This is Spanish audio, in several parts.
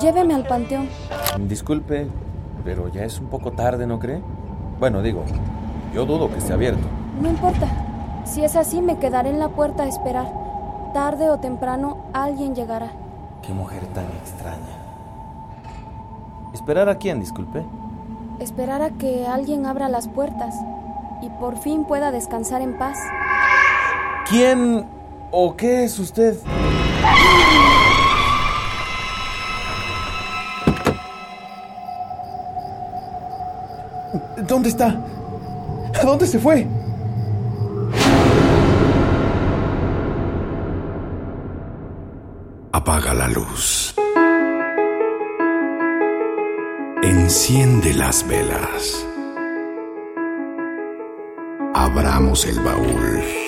Lléveme al panteón. Disculpe, pero ya es un poco tarde, ¿no cree? Bueno, digo, yo dudo que esté abierto. No importa. Si es así, me quedaré en la puerta a esperar. Tarde o temprano, alguien llegará. Qué mujer tan extraña. ¿Esperar a quién, disculpe? Esperar a que alguien abra las puertas y por fin pueda descansar en paz. ¿Quién o qué es usted? ¿Dónde está? ¿A dónde se fue? Apaga la luz. Enciende las velas. Abramos el baúl.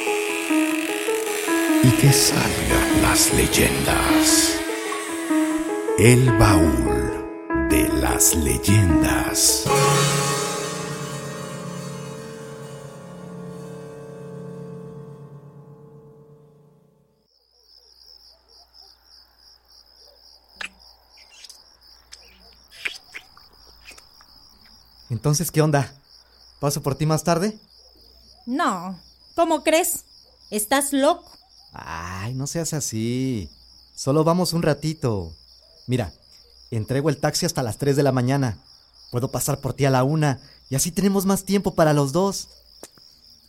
Y que salgan las leyendas. El baúl de las leyendas. Entonces, ¿qué onda? ¿Paso por ti más tarde? No, ¿cómo crees? ¿Estás loco? Ay, no seas así. Solo vamos un ratito. Mira, entrego el taxi hasta las 3 de la mañana. Puedo pasar por ti a la una y así tenemos más tiempo para los dos.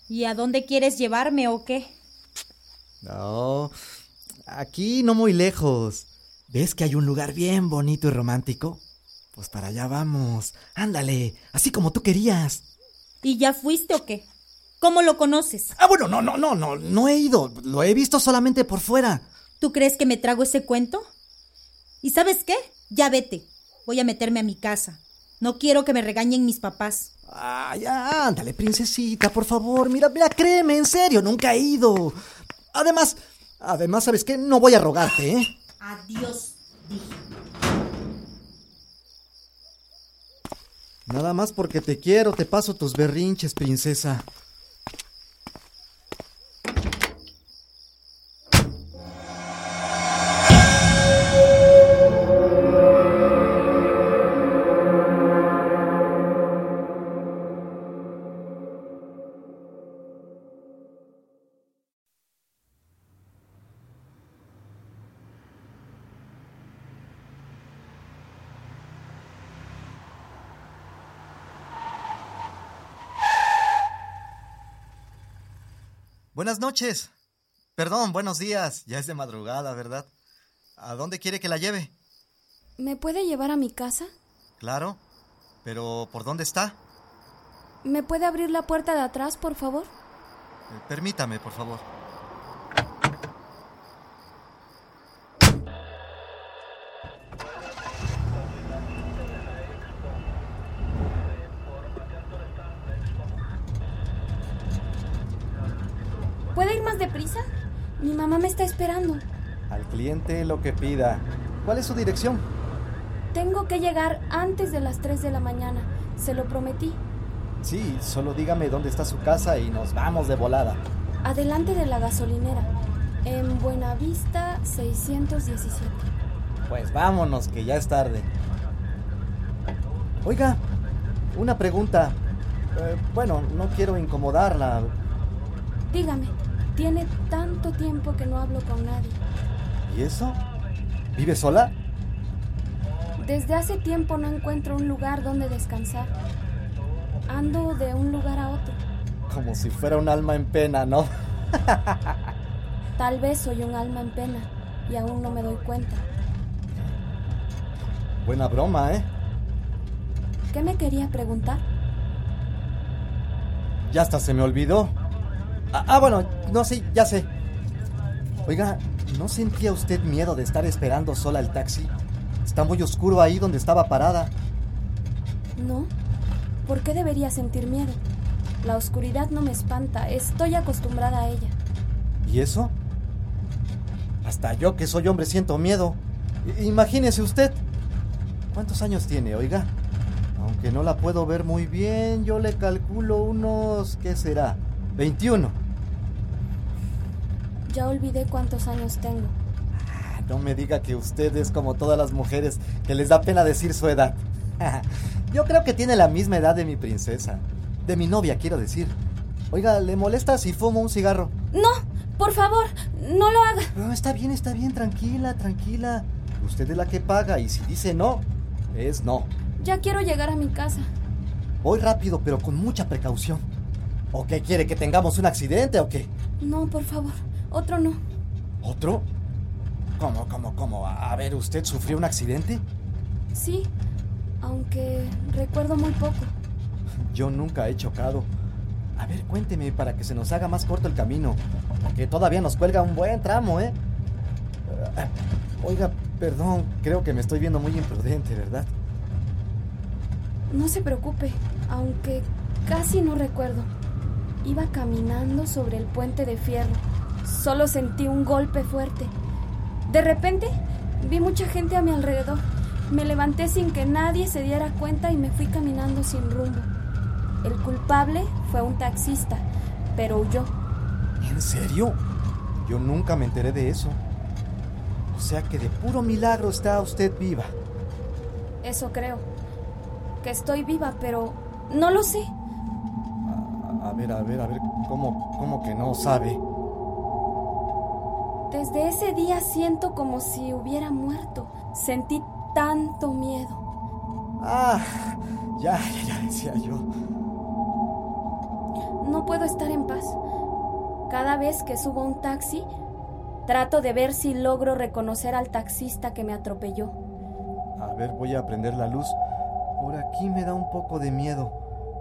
¿Y a dónde quieres llevarme o qué? No, aquí no muy lejos. ¿Ves que hay un lugar bien bonito y romántico? Pues para allá vamos. Ándale, así como tú querías. ¿Y ya fuiste o qué? ¿Cómo lo conoces? Ah, bueno, no, no, no, no, no he ido. Lo he visto solamente por fuera. ¿Tú crees que me trago ese cuento? ¿Y sabes qué? Ya vete. Voy a meterme a mi casa. No quiero que me regañen mis papás. Ah, ya, ándale, princesita, por favor. Mira, mira, créeme, en serio, nunca he ido. Además, además, ¿sabes qué? No voy a rogarte, ¿eh? Adiós, dije. Nada más porque te quiero, te paso tus berrinches, princesa. Buenas noches. Perdón, buenos días. Ya es de madrugada, ¿verdad? ¿A dónde quiere que la lleve? ¿Me puede llevar a mi casa? Claro. Pero ¿por dónde está? ¿Me puede abrir la puerta de atrás, por favor? Eh, permítame, por favor. Deprisa? Mi mamá me está esperando. Al cliente lo que pida. ¿Cuál es su dirección? Tengo que llegar antes de las 3 de la mañana. Se lo prometí. Sí, solo dígame dónde está su casa y nos vamos de volada. Adelante de la gasolinera. En Buenavista 617. Pues vámonos, que ya es tarde. Oiga, una pregunta. Eh, bueno, no quiero incomodarla. Dígame, tiene tanto tiempo que no hablo con nadie. ¿Y eso? ¿Vive sola? Desde hace tiempo no encuentro un lugar donde descansar. Ando de un lugar a otro. Como si fuera un alma en pena, ¿no? Tal vez soy un alma en pena y aún no me doy cuenta. Buena broma, ¿eh? ¿Qué me quería preguntar? Ya hasta se me olvidó. Ah, ah, bueno, no sé, ya sé. Oiga, ¿no sentía usted miedo de estar esperando sola el taxi? Está muy oscuro ahí donde estaba parada. No. ¿Por qué debería sentir miedo? La oscuridad no me espanta. Estoy acostumbrada a ella. ¿Y eso? Hasta yo que soy hombre siento miedo. I- Imagínese usted. ¿Cuántos años tiene, oiga? Aunque no la puedo ver muy bien, yo le calculo unos... ¿qué será? 21. Ya olvidé cuántos años tengo. no me diga que usted es como todas las mujeres que les da pena decir su edad. Yo creo que tiene la misma edad de mi princesa. De mi novia, quiero decir. Oiga, ¿le molesta si fumo un cigarro? No, por favor, no lo haga. No, está bien, está bien, tranquila, tranquila. Usted es la que paga y si dice no, es no. Ya quiero llegar a mi casa. Voy rápido, pero con mucha precaución. ¿O qué quiere que tengamos un accidente o qué? No, por favor, otro no. ¿Otro? ¿Cómo, cómo, cómo? A ver, ¿usted sufrió un accidente? Sí, aunque recuerdo muy poco. Yo nunca he chocado. A ver, cuénteme para que se nos haga más corto el camino. Que todavía nos cuelga un buen tramo, ¿eh? Ah, oiga, perdón, creo que me estoy viendo muy imprudente, ¿verdad? No se preocupe, aunque casi no recuerdo. Iba caminando sobre el puente de fierro. Solo sentí un golpe fuerte. De repente, vi mucha gente a mi alrededor. Me levanté sin que nadie se diera cuenta y me fui caminando sin rumbo. El culpable fue un taxista, pero huyó. ¿En serio? Yo nunca me enteré de eso. O sea que de puro milagro está usted viva. Eso creo. Que estoy viva, pero no lo sé. A, a ver, a ver, a ver, ¿cómo, cómo que no sabe? Desde ese día siento como si hubiera muerto. Sentí tanto miedo. Ah, ya, ya, decía yo. No puedo estar en paz. Cada vez que subo a un taxi, trato de ver si logro reconocer al taxista que me atropelló. A ver, voy a prender la luz. Por aquí me da un poco de miedo.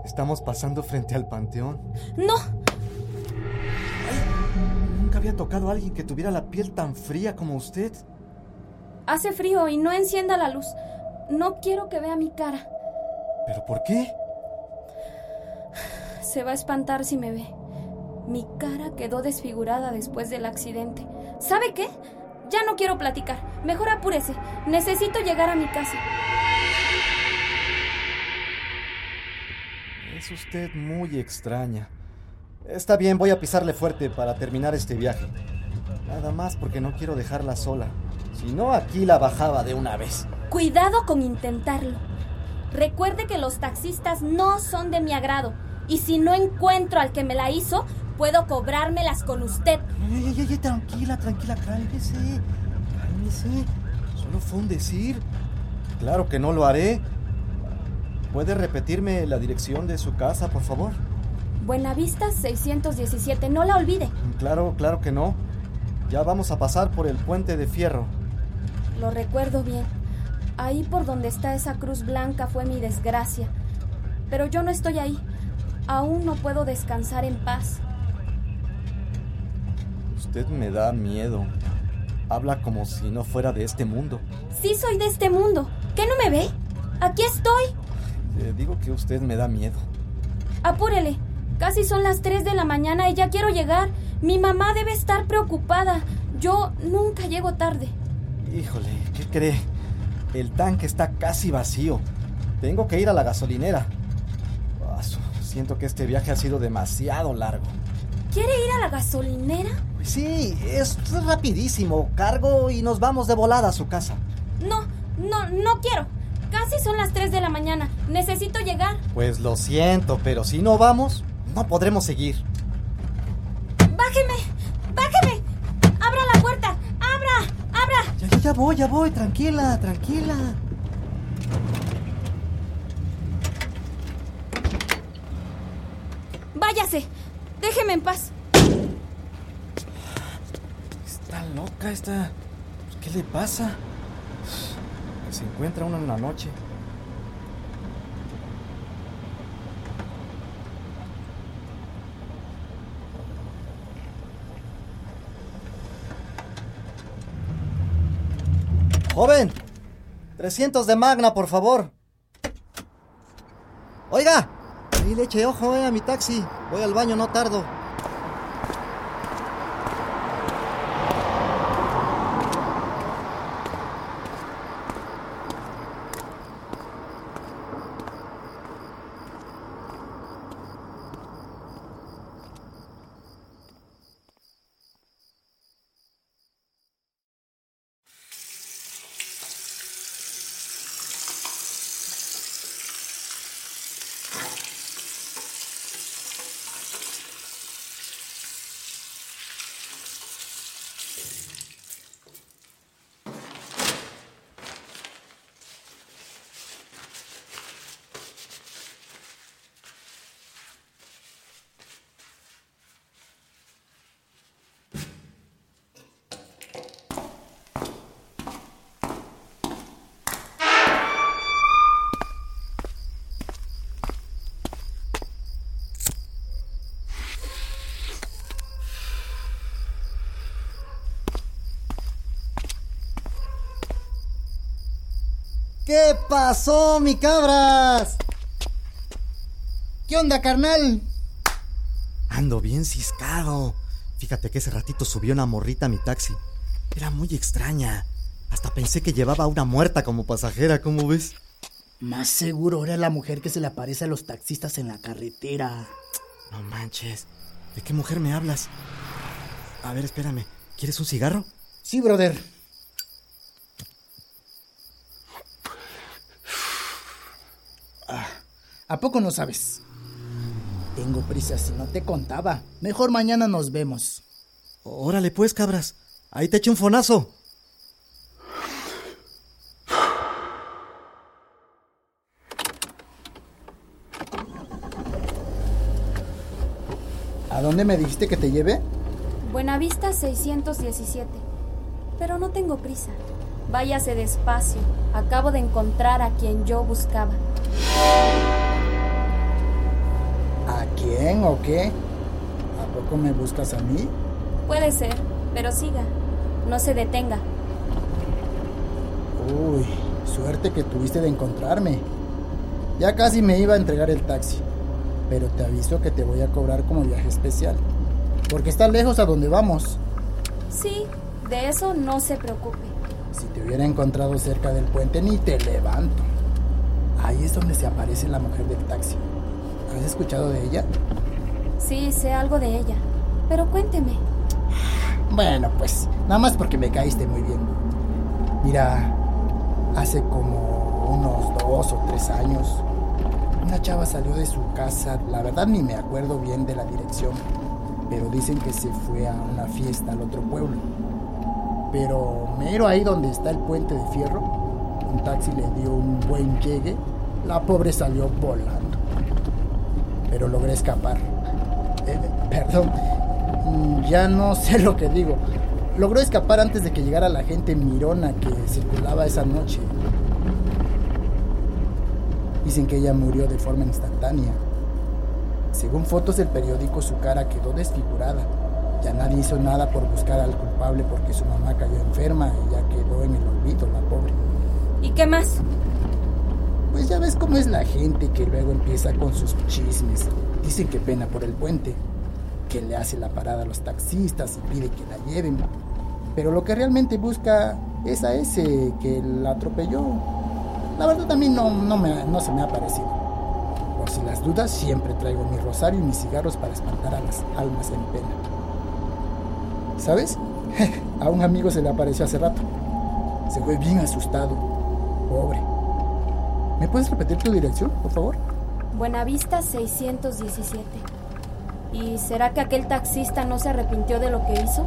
Estamos pasando frente al panteón. ¡No! Había tocado a alguien que tuviera la piel tan fría como usted. Hace frío y no encienda la luz. No quiero que vea mi cara. ¿Pero por qué? Se va a espantar si me ve. Mi cara quedó desfigurada después del accidente. ¿Sabe qué? Ya no quiero platicar. Mejor apúrese. Necesito llegar a mi casa. Es usted muy extraña. Está bien, voy a pisarle fuerte para terminar este viaje. Nada más porque no quiero dejarla sola. Si no, aquí la bajaba de una vez. Cuidado con intentarlo. Recuerde que los taxistas no son de mi agrado. Y si no encuentro al que me la hizo, puedo cobrármelas con usted. Ey, ey, ey, tranquila, tranquila, cálmese. Cálmese. Solo fue un decir. Claro que no lo haré. ¿Puede repetirme la dirección de su casa, por favor? Buenavista 617, no la olvide. Claro, claro que no. Ya vamos a pasar por el puente de fierro. Lo recuerdo bien. Ahí por donde está esa cruz blanca fue mi desgracia. Pero yo no estoy ahí. Aún no puedo descansar en paz. Usted me da miedo. Habla como si no fuera de este mundo. Sí soy de este mundo. ¿Qué no me ve? Aquí estoy. Le digo que usted me da miedo. Apúrele. Casi son las 3 de la mañana y ya quiero llegar. Mi mamá debe estar preocupada. Yo nunca llego tarde. Híjole, ¿qué cree? El tanque está casi vacío. Tengo que ir a la gasolinera. Ah, Siento que este viaje ha sido demasiado largo. ¿Quiere ir a la gasolinera? Sí, es rapidísimo. Cargo y nos vamos de volada a su casa. No, no, no quiero. Casi son las 3 de la mañana. Necesito llegar. Pues lo siento, pero si no vamos, no podremos seguir. ¡Bájeme! ¡Bájeme! ¡Abra la puerta! ¡Abra! ¡Abra! Ya, ya, ya voy, ya voy. Tranquila, tranquila. ¡Váyase! Déjeme en paz. Está loca esta. ¿Qué le pasa? Se encuentra uno en la noche. Joven, 300 de Magna, por favor. Oiga, ahí le eche ojo eh, a mi taxi. Voy al baño, no tardo. ¿Qué pasó, mi cabras? ¿Qué onda, carnal? Ando bien ciscado. Fíjate que ese ratito subió una morrita a mi taxi. Era muy extraña. Hasta pensé que llevaba a una muerta como pasajera, ¿cómo ves? Más seguro era la mujer que se le aparece a los taxistas en la carretera. No manches. ¿De qué mujer me hablas? A ver, espérame. ¿Quieres un cigarro? Sí, brother. ¿A poco no sabes? Tengo prisa si no te contaba. Mejor mañana nos vemos. Órale pues, cabras. Ahí te echo un fonazo. ¿A dónde me dijiste que te lleve? Buenavista 617. Pero no tengo prisa. Váyase despacio. Acabo de encontrar a quien yo buscaba. ¿A quién o qué? ¿A poco me buscas a mí? Puede ser, pero siga. No se detenga. Uy, suerte que tuviste de encontrarme. Ya casi me iba a entregar el taxi. Pero te aviso que te voy a cobrar como viaje especial. Porque está lejos a donde vamos. Sí, de eso no se preocupe. Si te hubiera encontrado cerca del puente, ni te levanto. Ahí es donde se aparece la mujer del taxi. ¿Has escuchado de ella? Sí, sé algo de ella. Pero cuénteme. Bueno, pues, nada más porque me caíste muy bien. Mira, hace como unos dos o tres años, una chava salió de su casa, la verdad ni me acuerdo bien de la dirección, pero dicen que se fue a una fiesta al otro pueblo. Pero mero ahí donde está el puente de fierro, un taxi le dio un buen llegue, la pobre salió volando. Pero logré escapar. Eh, perdón, ya no sé lo que digo. Logró escapar antes de que llegara la gente mirona que circulaba esa noche. Dicen que ella murió de forma instantánea. Según fotos del periódico, su cara quedó desfigurada. Ya nadie hizo nada por buscar al culpable porque su mamá cayó enferma y ya quedó en el olvido, la pobre. ¿Y qué más? Pues ya ves cómo es la gente que luego empieza con sus chismes. Dicen que pena por el puente, que le hace la parada a los taxistas y pide que la lleven. Pero lo que realmente busca es a ese que la atropelló. La verdad mí no, no, me, no se me ha parecido. Por si las dudas, siempre traigo mi rosario y mis cigarros para espantar a las almas en pena. ¿Sabes? a un amigo se le apareció hace rato. Se fue bien asustado. Pobre. ¿Me puedes repetir tu dirección, por favor? Buenavista 617. ¿Y será que aquel taxista no se arrepintió de lo que hizo?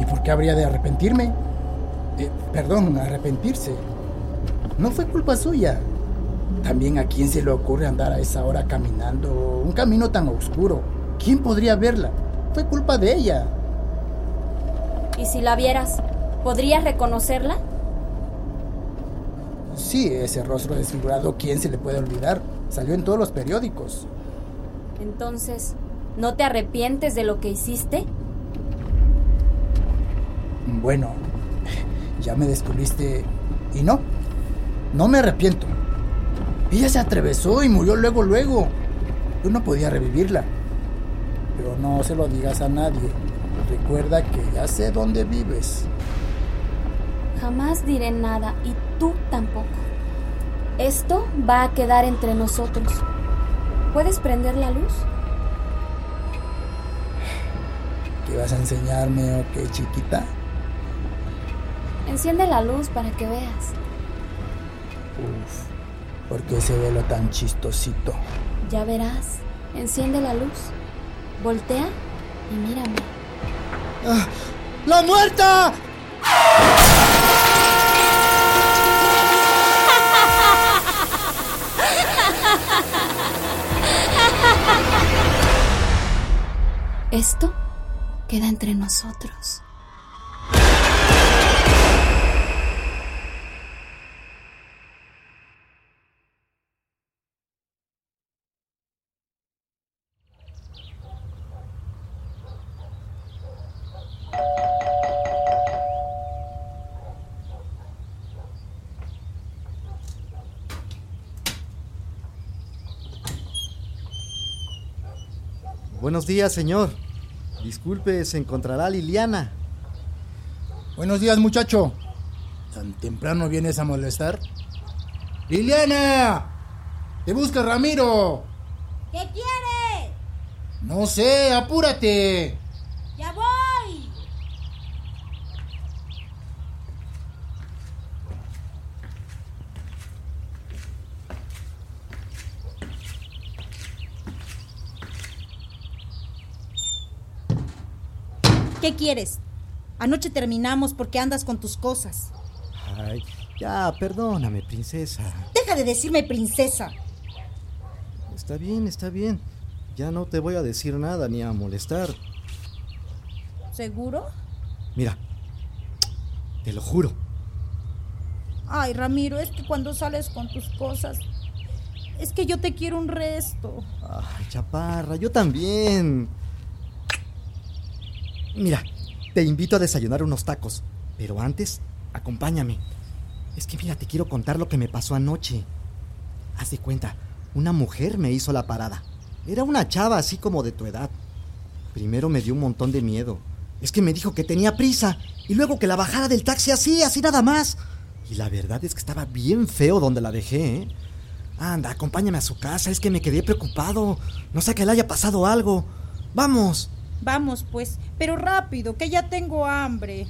¿Y por qué habría de arrepentirme? Eh, perdón, arrepentirse. No fue culpa suya. También a quién se le ocurre andar a esa hora caminando un camino tan oscuro. ¿Quién podría verla? Fue culpa de ella. ¿Y si la vieras, podrías reconocerla? Sí, ese rostro desfigurado, ¿quién se le puede olvidar? Salió en todos los periódicos. Entonces, ¿no te arrepientes de lo que hiciste? Bueno, ya me descubriste y no, no me arrepiento. Ella se atravesó y murió luego, luego. Yo no podía revivirla. Pero no se lo digas a nadie. Recuerda que ya sé dónde vives. Jamás diré nada y tú tampoco. Esto va a quedar entre nosotros. ¿Puedes prender la luz? ¿Qué vas a enseñarme o qué, chiquita? Enciende la luz para que veas. Uf, ¿por qué se ve lo tan chistosito? Ya verás. Enciende la luz. Voltea y mírame. ¡Ah! ¡La muerta! Esto queda entre nosotros. Buenos días, señor. Disculpe, se encontrará Liliana. Buenos días, muchacho. ¿Tan temprano vienes a molestar? ¡Liliana! ¡Te busca Ramiro! ¿Qué quieres? No sé, apúrate. Ya voy. ¿Qué quieres? Anoche terminamos porque andas con tus cosas. Ay, ya, perdóname, princesa. Deja de decirme princesa. Está bien, está bien. Ya no te voy a decir nada ni a molestar. ¿Seguro? Mira, te lo juro. Ay, Ramiro, es que cuando sales con tus cosas, es que yo te quiero un resto. Ay, chaparra, yo también. Mira, te invito a desayunar unos tacos, pero antes, acompáñame. Es que mira, te quiero contar lo que me pasó anoche. Haz de cuenta, una mujer me hizo la parada. Era una chava así como de tu edad. Primero me dio un montón de miedo. Es que me dijo que tenía prisa y luego que la bajara del taxi así, así nada más. Y la verdad es que estaba bien feo donde la dejé, ¿eh? Anda, acompáñame a su casa, es que me quedé preocupado. No sé que le haya pasado algo. Vamos. Vamos, pues, pero rápido, que ya tengo hambre.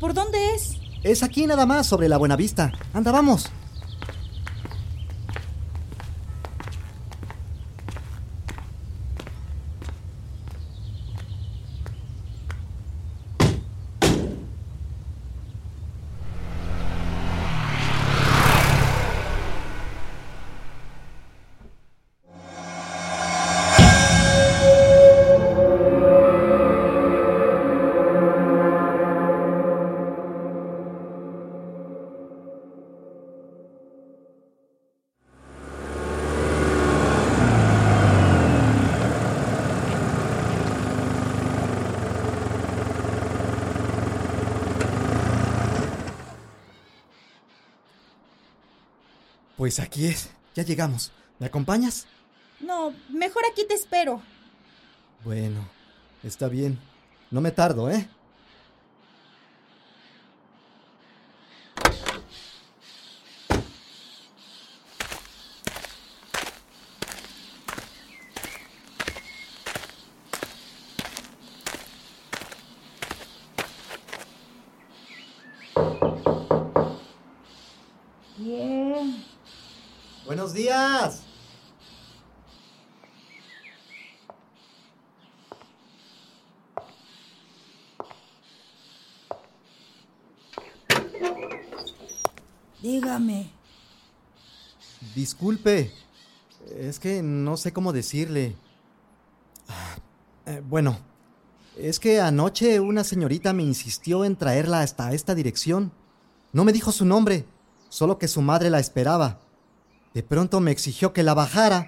¿Por dónde es? Es aquí nada más, sobre la Buenavista. Anda, vamos. Pues aquí es. Ya llegamos. ¿Me acompañas? No, mejor aquí te espero. Bueno, está bien. No me tardo, ¿eh? Buenos días. Dígame. Disculpe. Es que no sé cómo decirle. Ah, eh, bueno, es que anoche una señorita me insistió en traerla hasta esta dirección. No me dijo su nombre, solo que su madre la esperaba. De pronto me exigió que la bajara.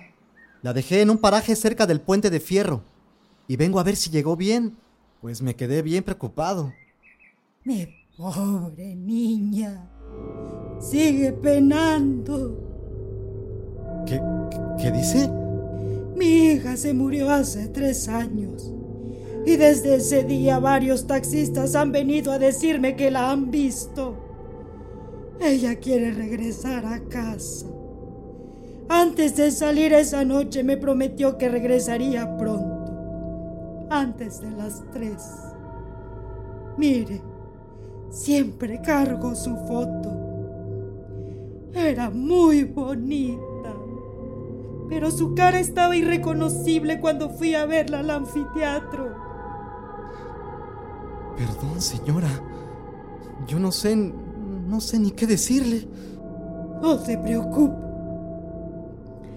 La dejé en un paraje cerca del puente de fierro. Y vengo a ver si llegó bien, pues me quedé bien preocupado. Mi pobre niña. Sigue penando. ¿Qué, qué dice? Mi hija se murió hace tres años. Y desde ese día varios taxistas han venido a decirme que la han visto. Ella quiere regresar a casa. Antes de salir esa noche me prometió que regresaría pronto. Antes de las tres. Mire, siempre cargo su foto. Era muy bonita. Pero su cara estaba irreconocible cuando fui a verla al anfiteatro. Perdón, señora. Yo no sé, no sé ni qué decirle. No se preocupe.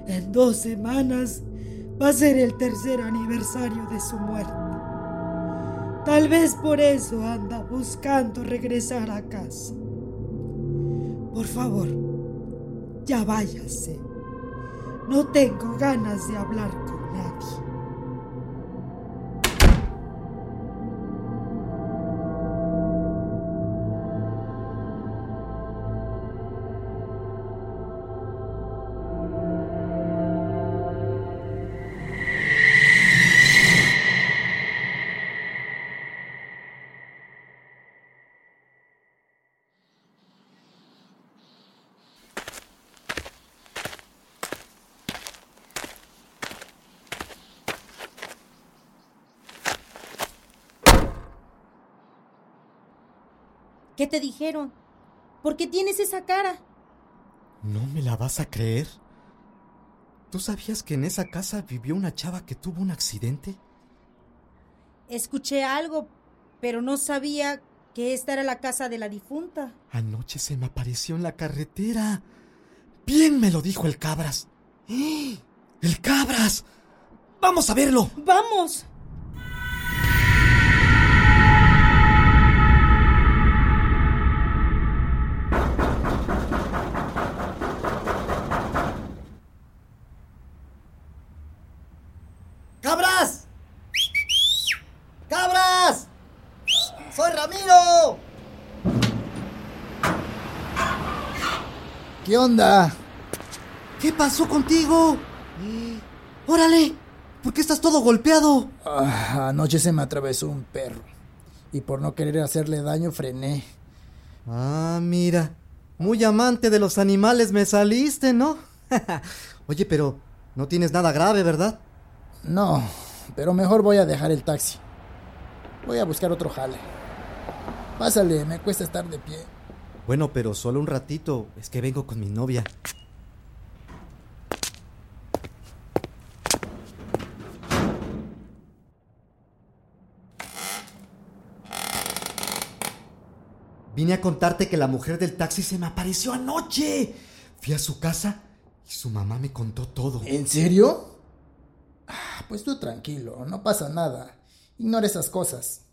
En dos semanas va a ser el tercer aniversario de su muerte. Tal vez por eso anda buscando regresar a casa. Por favor, ya váyase. No tengo ganas de hablar con nadie. Te dijeron? ¿Por qué tienes esa cara? ¿No me la vas a creer? ¿Tú sabías que en esa casa vivió una chava que tuvo un accidente? Escuché algo, pero no sabía que esta era la casa de la difunta. Anoche se me apareció en la carretera. Bien me lo dijo el Cabras. ¡Eh! ¡El Cabras! ¡Vamos a verlo! ¡Vamos! ¿Qué onda? ¿Qué pasó contigo? ¡Órale! ¿Por qué estás todo golpeado? Ah, anoche se me atravesó un perro. Y por no querer hacerle daño frené. Ah, mira. Muy amante de los animales me saliste, ¿no? Oye, pero no tienes nada grave, ¿verdad? No, pero mejor voy a dejar el taxi. Voy a buscar otro jale. Pásale, me cuesta estar de pie. Bueno, pero solo un ratito. Es que vengo con mi novia. Vine a contarte que la mujer del taxi se me apareció anoche. Fui a su casa y su mamá me contó todo. ¿En serio? Ah, pues tú tranquilo, no pasa nada. Ignora esas cosas.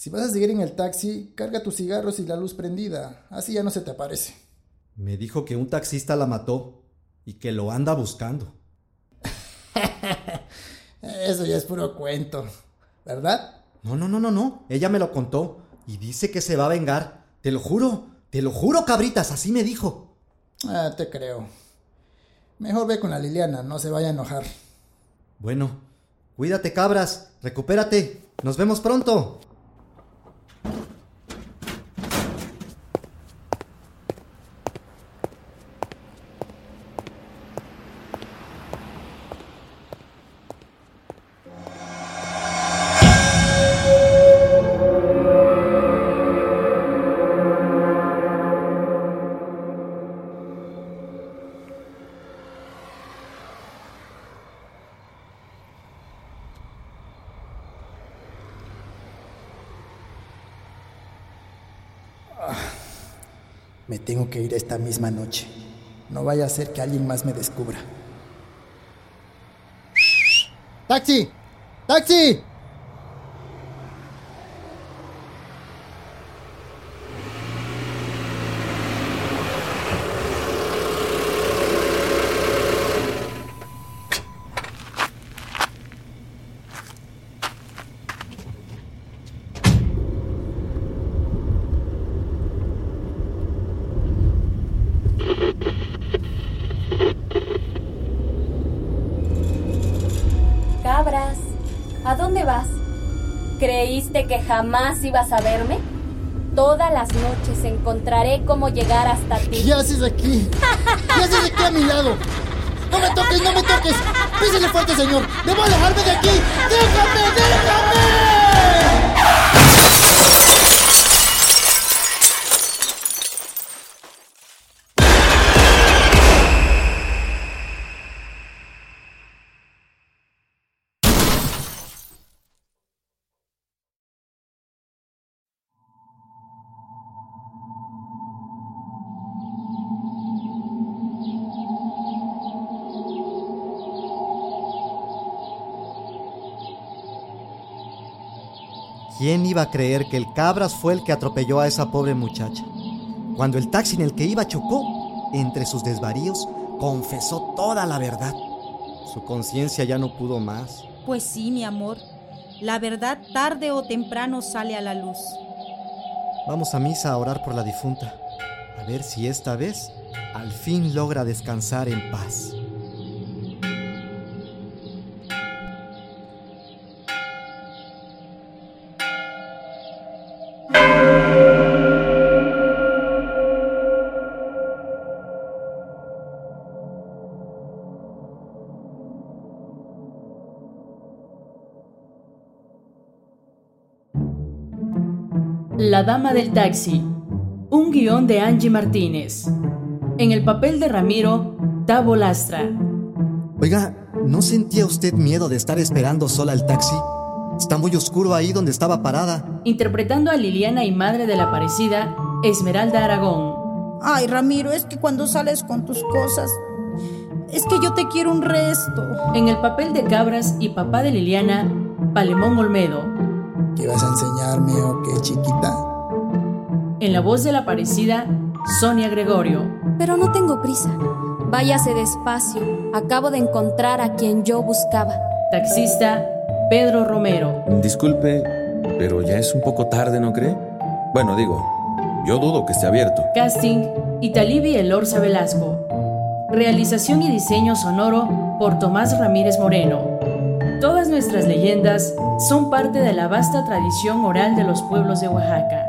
Si vas a seguir en el taxi, carga tus cigarros y la luz prendida. Así ya no se te aparece. Me dijo que un taxista la mató y que lo anda buscando. Eso ya es puro cuento, ¿verdad? No, no, no, no, no. Ella me lo contó y dice que se va a vengar. Te lo juro, te lo juro, cabritas, así me dijo. Ah, te creo. Mejor ve con la Liliana, no se vaya a enojar. Bueno, cuídate, cabras, recupérate. Nos vemos pronto. Me tengo que ir esta misma noche. No vaya a ser que alguien más me descubra. ¡Taxi! ¡Taxi! Jamás ibas a verme? Todas las noches encontraré cómo llegar hasta ti. ¿Qué haces aquí? ¿Qué haces aquí a mi lado? ¡No me toques, no me toques! ¡Písele fuerte, señor! ¡Debo alejarme de aquí! ¡Déjame, déjame! ¿Quién iba a creer que el Cabras fue el que atropelló a esa pobre muchacha? Cuando el taxi en el que iba chocó, entre sus desvaríos, confesó toda la verdad. Su conciencia ya no pudo más. Pues sí, mi amor. La verdad tarde o temprano sale a la luz. Vamos a misa a orar por la difunta. A ver si esta vez al fin logra descansar en paz. La Dama del Taxi, un guion de Angie Martínez. En el papel de Ramiro, Tavo Lastra. Oiga, ¿no sentía usted miedo de estar esperando sola el taxi? Está muy oscuro ahí donde estaba parada. Interpretando a Liliana y madre de la aparecida, Esmeralda Aragón. Ay, Ramiro, es que cuando sales con tus cosas, es que yo te quiero un resto. En el papel de Cabras y papá de Liliana, Palemón Olmedo. ¿Qué vas a enseñarme o qué, chiquita? En la voz de la aparecida, Sonia Gregorio. Pero no tengo prisa. Váyase despacio. Acabo de encontrar a quien yo buscaba. Taxista, Pedro Romero. Disculpe, pero ya es un poco tarde, ¿no cree? Bueno, digo, yo dudo que esté abierto. Casting, Italibi Elorza Velasco. Realización y diseño sonoro por Tomás Ramírez Moreno. Todas nuestras leyendas son parte de la vasta tradición oral de los pueblos de Oaxaca.